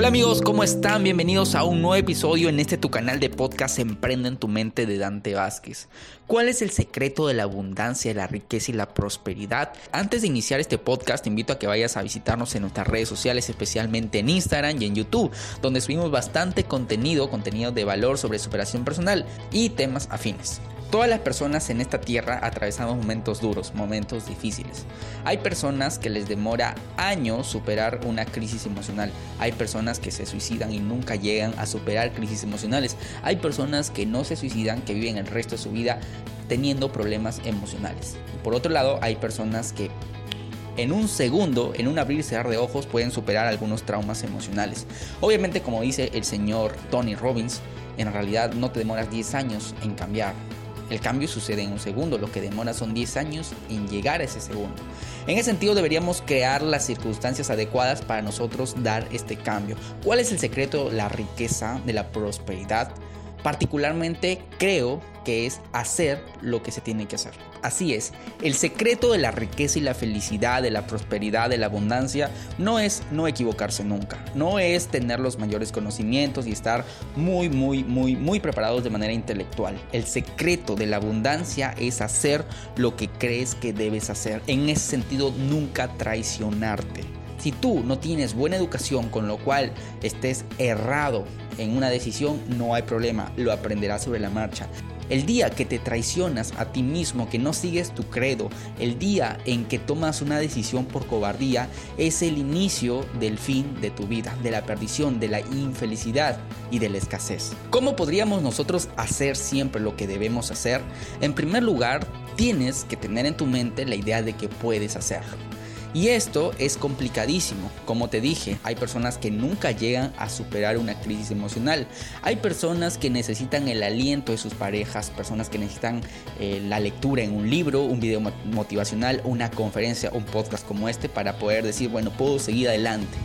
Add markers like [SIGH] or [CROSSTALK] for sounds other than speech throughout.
Hola amigos, ¿cómo están? Bienvenidos a un nuevo episodio en este tu canal de podcast Emprende en tu mente de Dante Vázquez. ¿Cuál es el secreto de la abundancia, la riqueza y la prosperidad? Antes de iniciar este podcast, te invito a que vayas a visitarnos en nuestras redes sociales, especialmente en Instagram y en YouTube, donde subimos bastante contenido, contenido de valor sobre superación personal y temas afines. Todas las personas en esta tierra atravesamos momentos duros, momentos difíciles. Hay personas que les demora años superar una crisis emocional. Hay personas que se suicidan y nunca llegan a superar crisis emocionales. Hay personas que no se suicidan, que viven el resto de su vida teniendo problemas emocionales. por otro lado, hay personas que en un segundo, en un abrir y cerrar de ojos, pueden superar algunos traumas emocionales. Obviamente, como dice el señor Tony Robbins, en realidad no te demoras 10 años en cambiar el cambio sucede en un segundo, lo que demora son 10 años en llegar a ese segundo. En ese sentido deberíamos crear las circunstancias adecuadas para nosotros dar este cambio. ¿Cuál es el secreto, la riqueza de la prosperidad? Particularmente creo que es hacer lo que se tiene que hacer. Así es, el secreto de la riqueza y la felicidad, de la prosperidad, de la abundancia, no es no equivocarse nunca, no es tener los mayores conocimientos y estar muy, muy, muy, muy preparados de manera intelectual. El secreto de la abundancia es hacer lo que crees que debes hacer. En ese sentido, nunca traicionarte. Si tú no tienes buena educación, con lo cual estés errado en una decisión, no hay problema, lo aprenderás sobre la marcha. El día que te traicionas a ti mismo, que no sigues tu credo, el día en que tomas una decisión por cobardía, es el inicio del fin de tu vida, de la perdición, de la infelicidad y de la escasez. ¿Cómo podríamos nosotros hacer siempre lo que debemos hacer? En primer lugar, tienes que tener en tu mente la idea de que puedes hacerlo. Y esto es complicadísimo. Como te dije, hay personas que nunca llegan a superar una crisis emocional. Hay personas que necesitan el aliento de sus parejas, personas que necesitan eh, la lectura en un libro, un video motivacional, una conferencia, un podcast como este para poder decir, bueno, puedo seguir adelante.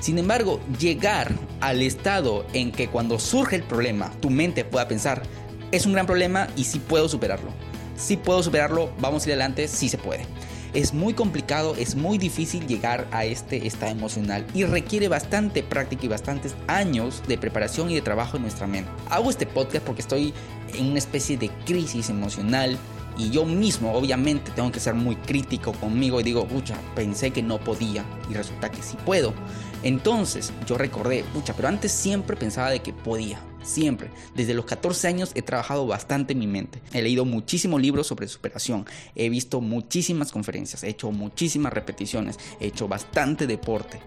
Sin embargo, llegar al estado en que cuando surge el problema, tu mente pueda pensar, es un gran problema y sí puedo superarlo. Si puedo superarlo, vamos a ir adelante, sí se puede. Es muy complicado, es muy difícil llegar a este estado emocional y requiere bastante práctica y bastantes años de preparación y de trabajo en nuestra mente. Hago este podcast porque estoy en una especie de crisis emocional y yo mismo obviamente tengo que ser muy crítico conmigo y digo, pucha, pensé que no podía y resulta que sí puedo. Entonces yo recordé, pucha, pero antes siempre pensaba de que podía. Siempre. Desde los 14 años he trabajado bastante en mi mente. He leído muchísimos libros sobre superación. He visto muchísimas conferencias. He hecho muchísimas repeticiones. He hecho bastante deporte.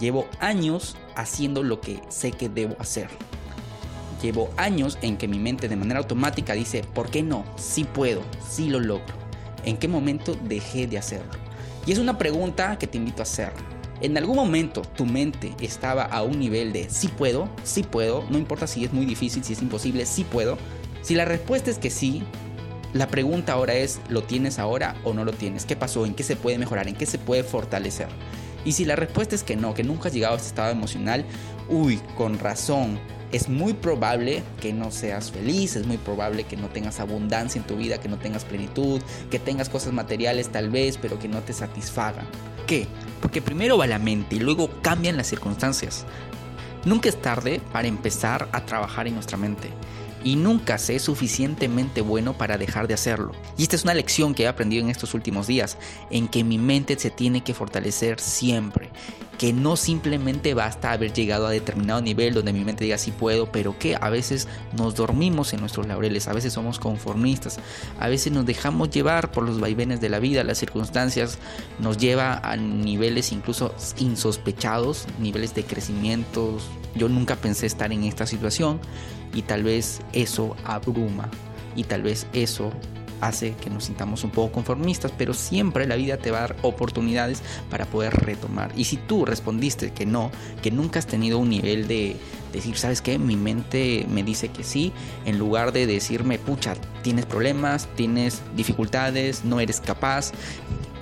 Llevo años haciendo lo que sé que debo hacer. Llevo años en que mi mente de manera automática dice, ¿por qué no? Sí puedo, sí lo logro. ¿En qué momento dejé de hacerlo? Y es una pregunta que te invito a hacer en algún momento tu mente estaba a un nivel de sí puedo, sí puedo, no importa si es muy difícil, si es imposible, sí puedo. Si la respuesta es que sí, la pregunta ahora es, ¿lo tienes ahora o no lo tienes? ¿Qué pasó? ¿En qué se puede mejorar? ¿En qué se puede fortalecer? Y si la respuesta es que no, que nunca has llegado a ese estado emocional, uy, con razón, es muy probable que no seas feliz, es muy probable que no tengas abundancia en tu vida, que no tengas plenitud, que tengas cosas materiales tal vez, pero que no te satisfagan. ¿Qué? Porque primero va la mente y luego cambian las circunstancias. Nunca es tarde para empezar a trabajar en nuestra mente y nunca sé suficientemente bueno para dejar de hacerlo. Y esta es una lección que he aprendido en estos últimos días, en que mi mente se tiene que fortalecer siempre, que no simplemente basta haber llegado a determinado nivel donde mi mente diga sí puedo, pero que a veces nos dormimos en nuestros laureles, a veces somos conformistas, a veces nos dejamos llevar por los vaivenes de la vida, las circunstancias nos lleva a niveles incluso insospechados, niveles de crecimiento. Yo nunca pensé estar en esta situación y tal vez eso abruma y tal vez eso hace que nos sintamos un poco conformistas, pero siempre la vida te va a dar oportunidades para poder retomar. Y si tú respondiste que no, que nunca has tenido un nivel de decir, ¿sabes qué? Mi mente me dice que sí, en lugar de decirme, pucha, tienes problemas, tienes dificultades, no eres capaz.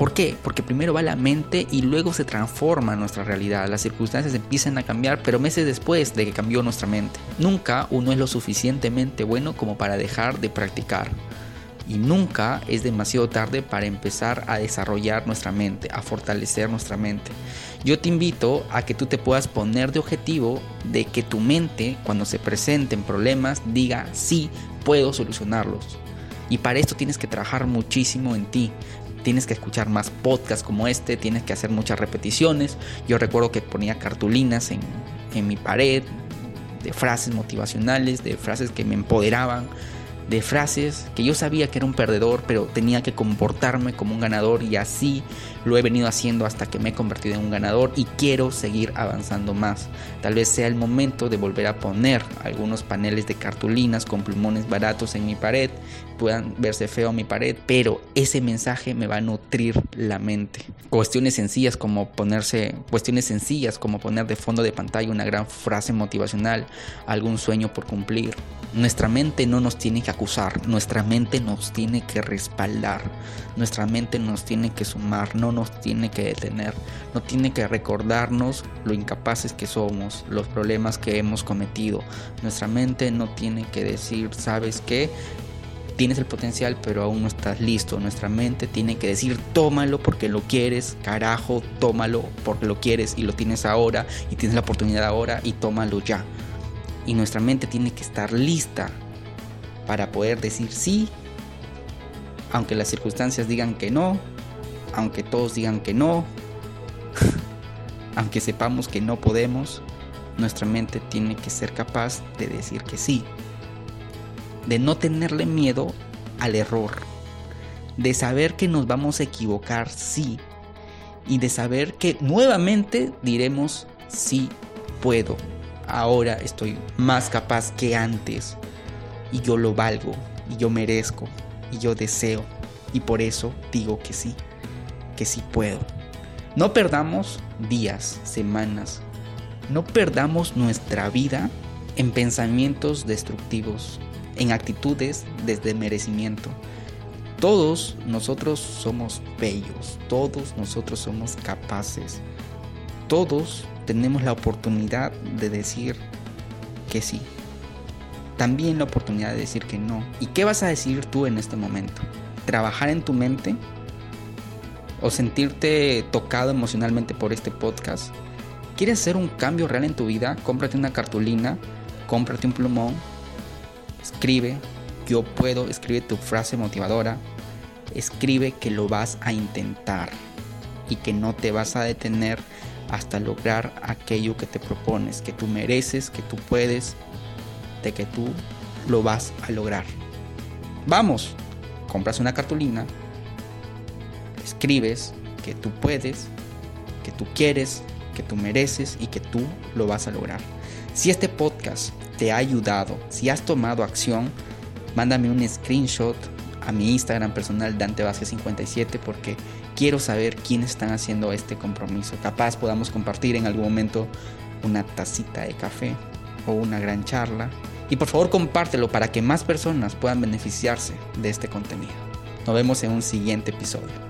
¿Por qué? Porque primero va la mente y luego se transforma nuestra realidad. Las circunstancias empiezan a cambiar, pero meses después de que cambió nuestra mente. Nunca uno es lo suficientemente bueno como para dejar de practicar. Y nunca es demasiado tarde para empezar a desarrollar nuestra mente, a fortalecer nuestra mente. Yo te invito a que tú te puedas poner de objetivo de que tu mente, cuando se presenten problemas, diga, sí, puedo solucionarlos. Y para esto tienes que trabajar muchísimo en ti. Tienes que escuchar más podcasts como este, tienes que hacer muchas repeticiones. Yo recuerdo que ponía cartulinas en, en mi pared de frases motivacionales, de frases que me empoderaban, de frases que yo sabía que era un perdedor, pero tenía que comportarme como un ganador y así lo he venido haciendo hasta que me he convertido en un ganador y quiero seguir avanzando más. Tal vez sea el momento de volver a poner algunos paneles de cartulinas con plumones baratos en mi pared, puedan verse feo mi pared, pero ese mensaje me va a nutrir la mente. Cuestiones sencillas como ponerse, cuestiones sencillas como poner de fondo de pantalla una gran frase motivacional, algún sueño por cumplir. Nuestra mente no nos tiene que acusar, nuestra mente nos tiene que respaldar, nuestra mente nos tiene que sumar, no nos tiene que detener, no tiene que recordarnos lo incapaces que somos, los problemas que hemos cometido. Nuestra mente no tiene que decir, ¿sabes qué? Tienes el potencial, pero aún no estás listo. Nuestra mente tiene que decir, tómalo porque lo quieres, carajo, tómalo porque lo quieres y lo tienes ahora y tienes la oportunidad ahora y tómalo ya. Y nuestra mente tiene que estar lista para poder decir sí, aunque las circunstancias digan que no, aunque todos digan que no, [LAUGHS] aunque sepamos que no podemos, nuestra mente tiene que ser capaz de decir que sí, de no tenerle miedo al error, de saber que nos vamos a equivocar, sí, y de saber que nuevamente diremos sí puedo, ahora estoy más capaz que antes, y yo lo valgo, y yo merezco, y yo deseo, y por eso digo que sí que sí puedo. No perdamos días, semanas, no perdamos nuestra vida en pensamientos destructivos, en actitudes desde merecimiento. Todos nosotros somos bellos, todos nosotros somos capaces, todos tenemos la oportunidad de decir que sí. También la oportunidad de decir que no. ¿Y qué vas a decir tú en este momento? ¿Trabajar en tu mente? o sentirte tocado emocionalmente por este podcast, ¿quieres hacer un cambio real en tu vida? Cómprate una cartulina, cómprate un plumón, escribe, yo puedo, escribe tu frase motivadora, escribe que lo vas a intentar y que no te vas a detener hasta lograr aquello que te propones, que tú mereces, que tú puedes, de que tú lo vas a lograr. Vamos, compras una cartulina, escribes que tú puedes, que tú quieres, que tú mereces y que tú lo vas a lograr. Si este podcast te ha ayudado, si has tomado acción, mándame un screenshot a mi Instagram personal Dante 57 porque quiero saber quiénes están haciendo este compromiso. Capaz podamos compartir en algún momento una tacita de café o una gran charla. Y por favor compártelo para que más personas puedan beneficiarse de este contenido. Nos vemos en un siguiente episodio.